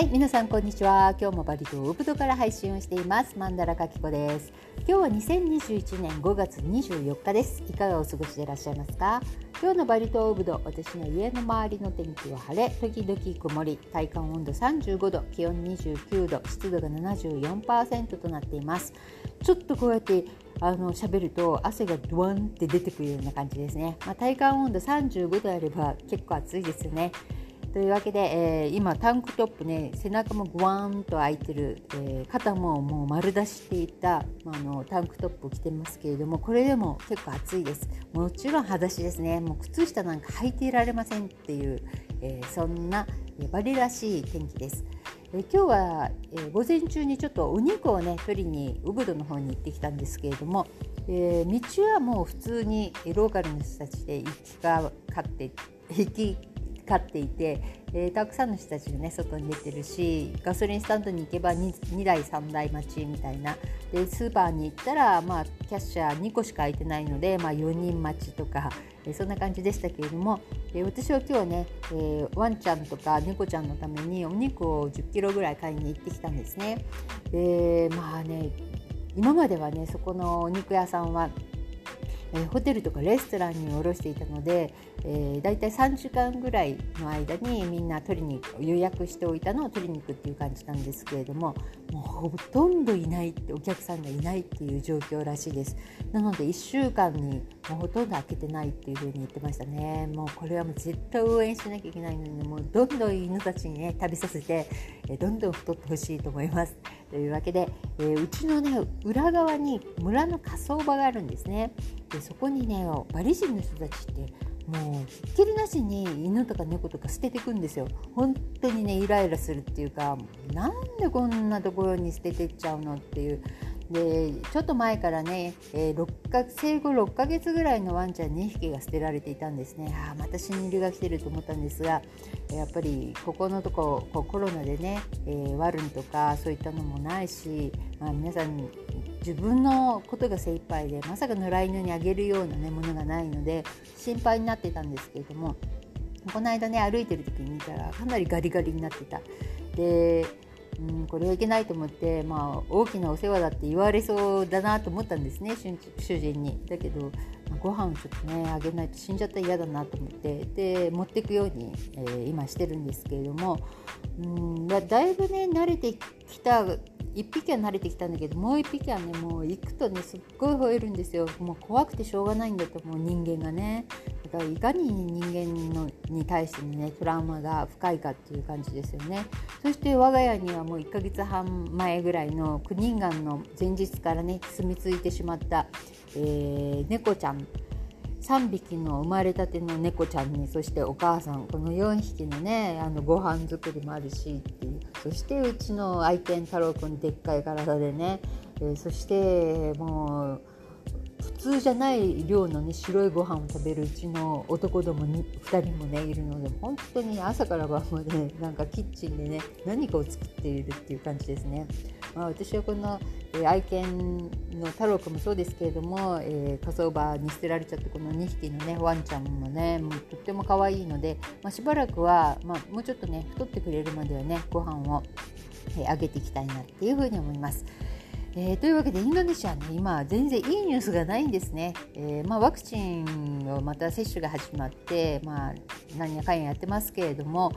はい皆さんこんにちは。今日もバリ島ウブドから配信をしています。マンダラカキコです。今日は2021年5月24日です。いかがお過ごしでいらっしゃいますか？今日のバリ島ウブド私の家の周りの天気は晴れ。時々曇り。体感温度35度。気温29度。湿度が74%となっています。ちょっとこうやってあの喋ると汗がドワンって出てくるような感じですね、まあ、体感温度35度あれば結構暑いですよね。というわけで、えー、今タンクトップね背中もグワーンと開いてる、えー、肩ももう丸出していた、まあ、のタンクトップを着てますけれどもこれでも結構暑いですもちろん裸足ですねもう靴下なんか履いていられませんっていう、えー、そんなバリらしい天気です。え今日は、え午前中にちょっとお肉をね取りにウブドの方に行ってきたんですけれども、えー、道はもう普通にローカルの人たちで行きかかって行き飼っていて、えー、たくさんの人たちがね外に出てるしガソリンスタンドに行けば 2, 2台3台待ちみたいなでスーパーに行ったら、まあ、キャッシャー2個しか空いてないので、まあ、4人待ちとか、えー、そんな感じでしたけれども、えー、私は今日ね、えー、ワンちゃんとか猫ちゃんのためにお肉を1 0キロぐらい買いに行ってきたんですね。でまあね今まではねそこのお肉屋さんはえー、ホテルとかレストランに卸していたので、えー、だいたい3時間ぐらいの間にみんな取りに予約しておいたのを取りに行くっていう感じなんですけれどももうほとんどいないってお客さんがいないっていう状況らしいです。なので1週間にもうほとんど開けてないっていうふうに言ってましたね。もうこれはもう絶対応援しなきゃいけないのにもうどんどん犬たちにね旅させて、どんどん太ってほしいと思います。というわけで、えー、うちのね裏側に村の火葬場があるんですね。でそこにねバリ人の人たちってもうひっきりなしに犬とか猫とか捨ててくんですよ。本当にねイライラするっていうかなんでこんなところに捨ててっちゃうのっていうでちょっと前からね、えー、6か生後6ヶ月ぐらいのワンちゃん2匹が捨てられていたんですねあまた死にるが来てると思ったんですがやっぱりここのとここコロナでね、えー、ワルンとかそういったのもないし、まあ、皆さん自分のことが精一杯でまさか野良犬にあげるような、ね、ものがないので心配になってたんですけれどもこの間ね歩いてる時に見たらかなりガリガリになってた。でうん、これはいけないと思って、まあ、大きなお世話だって言われそうだなと思ったんですね主人に。だけどご飯をちょっとねあげないと死んじゃったら嫌だなと思ってで持っていくように、えー、今してるんですけれどもうんだいぶね慣れてきた1匹は慣れてきたんだけどもう1匹はねもう行くとねすっごい吠えるんですよ。もう怖くてしょうがないんだと思う人間がね。だからいかに人間のに対してのねトラウマが深いかっていう感じですよね。そして我が家にはもう1ヶ月半前ぐらいのクニンガンの前日からね住み着いてしまった、えー、猫ちゃん。3匹の生まれたての猫ちゃんにそしてお母さん。この4匹のねあのご飯作りもあるしってそしてうちの愛犬太郎くんでっかい体でね、えー、そしてもう通じゃない量のね白いご飯を食べるうちの男どもに2人もねいるので本当に朝から晩まで、ね、なんかキッチンでね何かを作っているっていう感じですね。まあ、私はこの、えー、愛犬の太郎くんもそうですけれども、えー、火葬場に捨てられちゃってこの2匹のねワンちゃんもねもうとっても可愛いので、まあ、しばらくは、まあ、もうちょっとね太ってくれるまではねご飯を、えー、あげていきたいなっていうふうに思います。えー、というわけでインドネシアね今全然いいニュースがないんですね、えー、まあ、ワクチンをまた接種が始まって、まあ、何やかんややってますけれども、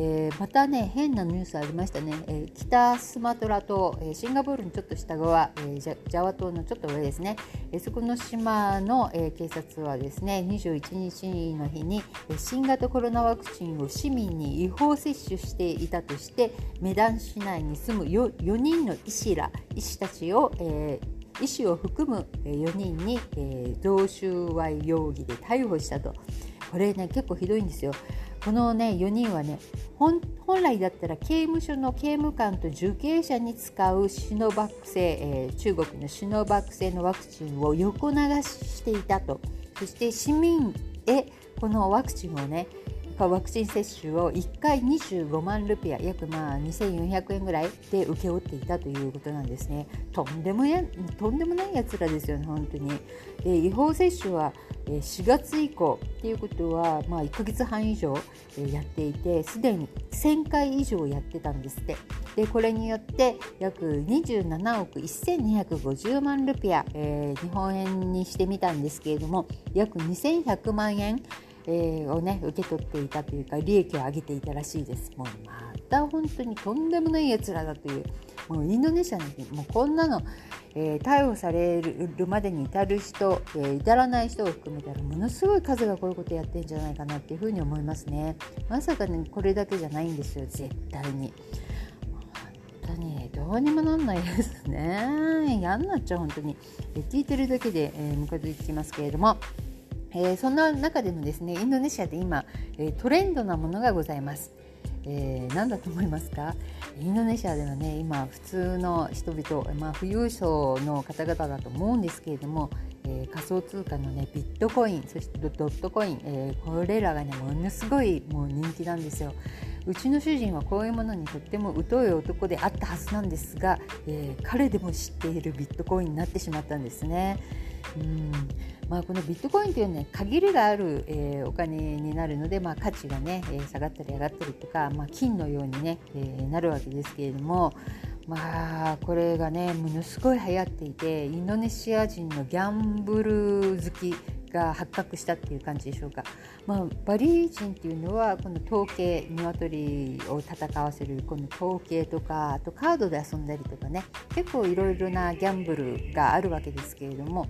えー、またね変なニュースありましたね、えー、北スマトラ島、えー、シンガポールのちょっと下側、え、ジャワ島のちょっと上ですね、え、そこの島の、え、警察はですね21日の日に新型コロナワクチンを市民に違法接種していたとしてメダン市内に住む 4, 4人の医師ら医師たちを、えー、医師を含む4人に、えー、贈収賄容疑で逮捕したと。これね結構ひどいんですよ。このね4人はね本来だったら刑務所の刑務官と受刑者に使うシノバック製、えー、中国のシノバック製のワクチンを横流ししていたと。そして市民へこのワクチンをねワクチン接種を1回25万ルピア約まあ2400円ぐらいで請け負っていたということなんですね。とんでもやとんでもないやつらですよね本当に。で違法接種は4月以降っていうことは、まあ、1ヶ月半以上やっていてすでに1000回以上やってたんですって。でこれによって約27億1250万ルピア、えー、日本円にしてみたんですけれども約2100万円、えー、をね受け取っていたというか利益を上げていたらしいです。もうまた本当にとんでもないやつらだというもうインドネシアなんてもうこんなのえー、逮捕されるまでに至る人、えー、至らない人を含めたらものすごい数がこういうことやってんじゃないかなっていうふうに思いますね。まさかねこれだけじゃないんですよ絶対に。本当にどうにもなんないですね。嫌になっちゃう本当に。聞いてるだけで、えー、ムカついてきますけれども。えー、そんな中でもですねインドネシアで今、えー、トレンドなものがございます。えー、何だと思いますか？インドネシアではね今普通の人々、まあ、富裕層の方々だと思うんですけれども、えー、仮想通貨のねビットコインそしてドットコイン、えー、これらがねものすごいもう人気なんですよ。うちの主人はこういうものにとっても疎い男であったはずなんですが、えー、彼でも知っているビットコインになってしまったんですね。うんまあ、このビットコインというのは、ね、限りがある、えー、お金になるので、まあ、価値がね、えー、下がったり上がったりとか、まあ、金のようにね、えー、なるわけですけれども、まあ、これがねものすごい流行っていてインドネシア人のギャンブル好きが発覚したっていう感じでしょうか、まあ、バリー人っていうのはこの統計鶏を戦わせるこの統計とかあとカードで遊んだりとかね結構いろいろなギャンブルがあるわけですけれども、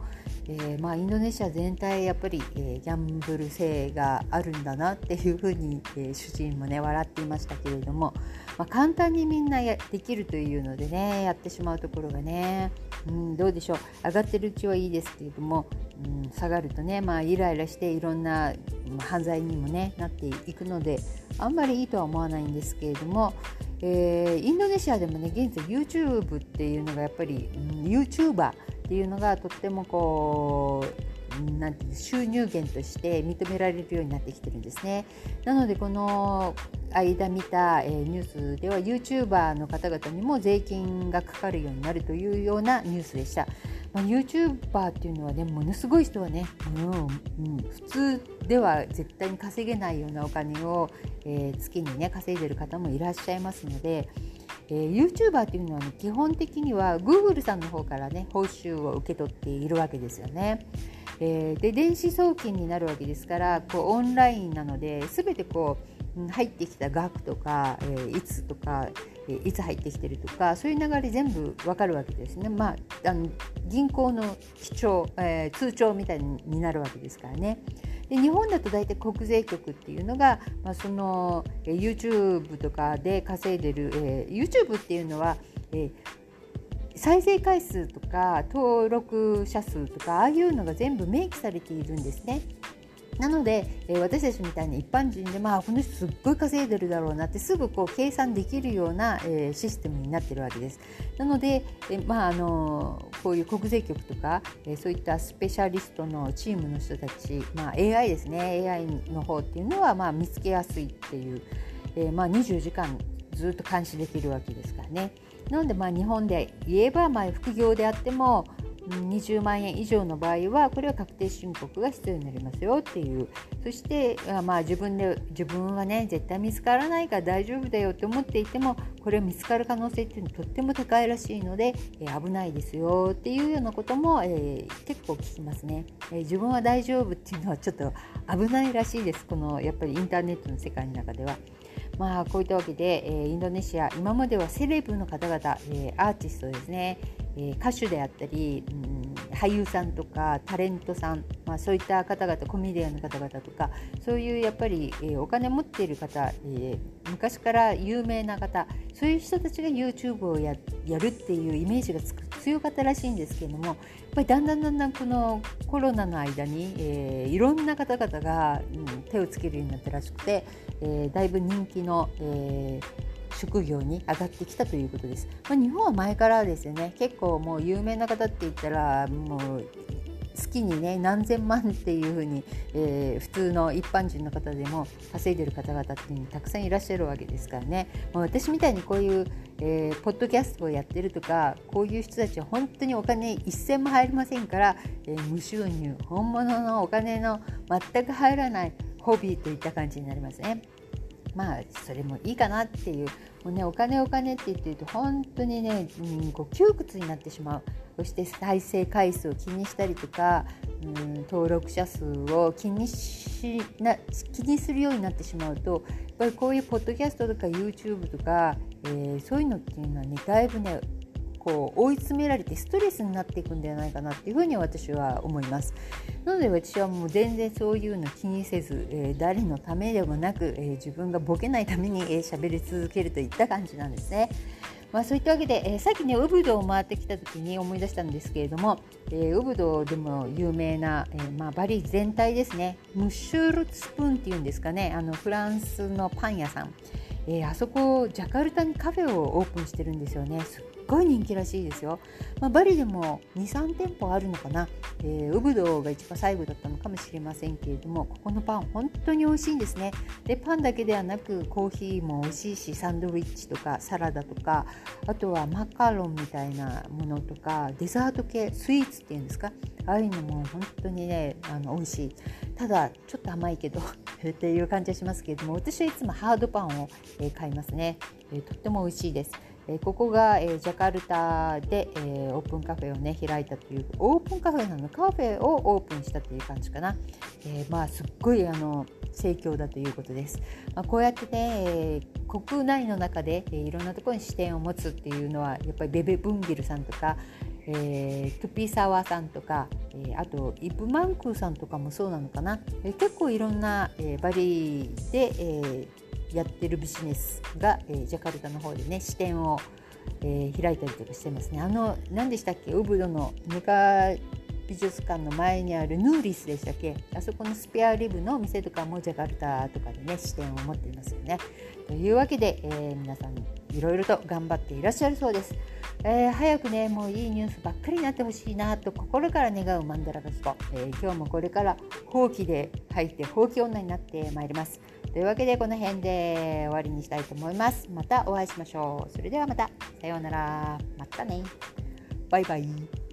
えー、まあ、インドネシア全体やっぱり、えー、ギャンブル性があるんだなっていうふうに、えー、主人もね笑っていましたけれども、まあ、簡単にみんなやできるというのでねやってしまうところがね、うん、どうでしょう。上がってるうちはいいですけれども、うん、下がるとね、ねまあ、イライラしていろんな犯罪にも、ね、なっていくのであんまりいいとは思わないんですけれども、えー、インドネシアでもね現在 YouTube っていうのがやっぱり、うん、YouTuber っていうのがとってもこうなんて収入源として認められるようになってきてるんですね。なのでこの間見た、えニュースでは YouTuber の方々にも税金がかかるようになるというようなニュースでした。まあ、YouTuber っていうのはねものすごい人はね、うん、うん、普通では絶対に稼げないようなお金を、えー、月にね稼いでる方もいらっしゃいますので。えー、YouTuber というのは、ね、基本的には Google さんの方からね報酬を受け取っているわけですよね。えー、で電子送金になるわけですからこうオンラインなので全てこう入ってきた額とか、えー、いつとか、いつ入ってきてるとかそういう流れ全部わかるわけですね。まあ、あの銀行の記帳、え通帳みたいになるわけですからね。で日本だと大体国税局っていうのが、まあ、その、え YouTube とかで稼いでる、えー、YouTube っていうのは、えー、再生回数とか登録者数とかああいうのが全部明記されているんですね。なので、えー、私たちみたいに一般人で、まあ、この人すっごい稼いでるだろうなってすぐこう計算できるような、えー、システムになってるわけです。なので、えー、まあ、あのこういう国税局とか、えそういったスペシャリストのチームの人たち、まあ、AI ですね AI の方っていうのは、まあ、見つけやすいっていう、えまあ、24時間ずっと監視できるわけですからね。なのでまあ日本で言えばまあ副業であっても20万円以上の場合はこれは確定申告が必要になりますよっていう。そしてまあ自分で自分はね絶対見つからないから大丈夫だよって思っていてもこれは見つかる可能性っていうのはとっても高いらしいので、えー、危ないですよっていうようなことも、えー、結構聞きますね、えー、自分は大丈夫っていうのはちょっと危ないらしいです。このやっぱりインターネットの世界の中では。まあ、こういったわけで、えー、インドネシア今まではセレブの方々、えー、アーティストですね、え歌手であったり、うん、俳優さんとかタレントさん、まあ、そういった方々コメディアンの方々とかそういうやっぱり、えー、お金持っている方、えー、昔から有名な方そういう人たちが YouTube をやるっていうイメージがつく強かったらしいんですけれどもやっぱりだんだんだんだんこのコロナの間に、えー、いろんな方々が、うん、手をつけるようになったらしくて、えー、だいぶ人気の、えー職業に上がってきたということです。まあ、日本は前からですよね結構もう有名な方って言ったらもう月にね何千万っていうふうに、えー、普通の一般人の方でも稼いでる方々っていうのたくさんいらっしゃるわけですからね、まあ、私みたいにこういう、えー、ポッドキャストをやってるとかこういう人たちは本当にお金一銭も入りませんから、えー、無収入本物のお金の全く入らないホビーといった感じになりますね。まあそれもいいかなっていうもうねお金お金って言ってると本当にね、うん、こう窮屈になってしまうそして再生回数を気にしたりとか、うん、登録者数を気にしな気にするようになってしまうとやっぱりこういうポッドキャストとか YouTube とか、えー、そういうのっていうのはねだいぶねこう追い詰められてストレスになっていくんではないかなっていうふうに私は思います。なので私はもう全然そういうの気にせず、えー、誰のためでもなく、えー、自分がボケないために喋、えー、り続けるといった感じなんですね。まあ、そういったわけで、えー、さっきねウブドを回ってきた時に思い出したんですけれども、えー、ウブドでも有名な、えー、まあ、バリ全体ですね。ムッシュルツプーンっていうんですかね。あのフランスのパン屋さん、えあそこジャカルタにカフェをオープンしてるんですよね。すっごい人気らしいですよ、まあ、バリでも23店舗あるのかな、えー、ウブドウが一番最後だったのかもしれませんけれどもここのパン本当に美味しいんですね。でパンだけではなくコーヒーも美味しいしサンドイッチとかサラダとかあとはマカロンみたいなものとかデザート系スイーツっていうんですか？ああいうのも本当にねあの美味しい。ただちょっと甘いけど っていう感じはしますけれども私はいつもハードパンを、買いますね、とっても美味しいです。ここが、ジャカルタで、オープンカフェをね開いたというオープンカフェなの？カフェをオープンしたという感じかな、え、まあすっごいあの盛況だということです、まあ、こうやってね、国内の中で、いろんなところに視点を持つっていうのはやっぱりベベ・ブンギルさんとか、えー、トゥピーサワーさんとか、えー、あとイブマンクーさんとかもそうなのかな、えー、結構いろんな、えー、バリで、えーやってるビジネスが、えー、ジャカルタの方でね支店を、えー、開いたりとかしてますね。あの何でしたっけ？ウブドのネカ美術館の前にあるヌーリスでしたっけ？あそこのスペアリブのお店とかもジャカルタとかでね支店を持っていますよね。というわけで、えー、皆さんいろいろと頑張っていらっしゃるそうです。えー、早くねもういいニュースばっかりになってほしいなと心から願うマンダラガスコ、えー、今日もこれから放棄で入って放棄女になってまいります。というわけでこの辺で終わりにしたいと思います。またお会いしましょう。それではまた。さようなら。またね。バイバイ。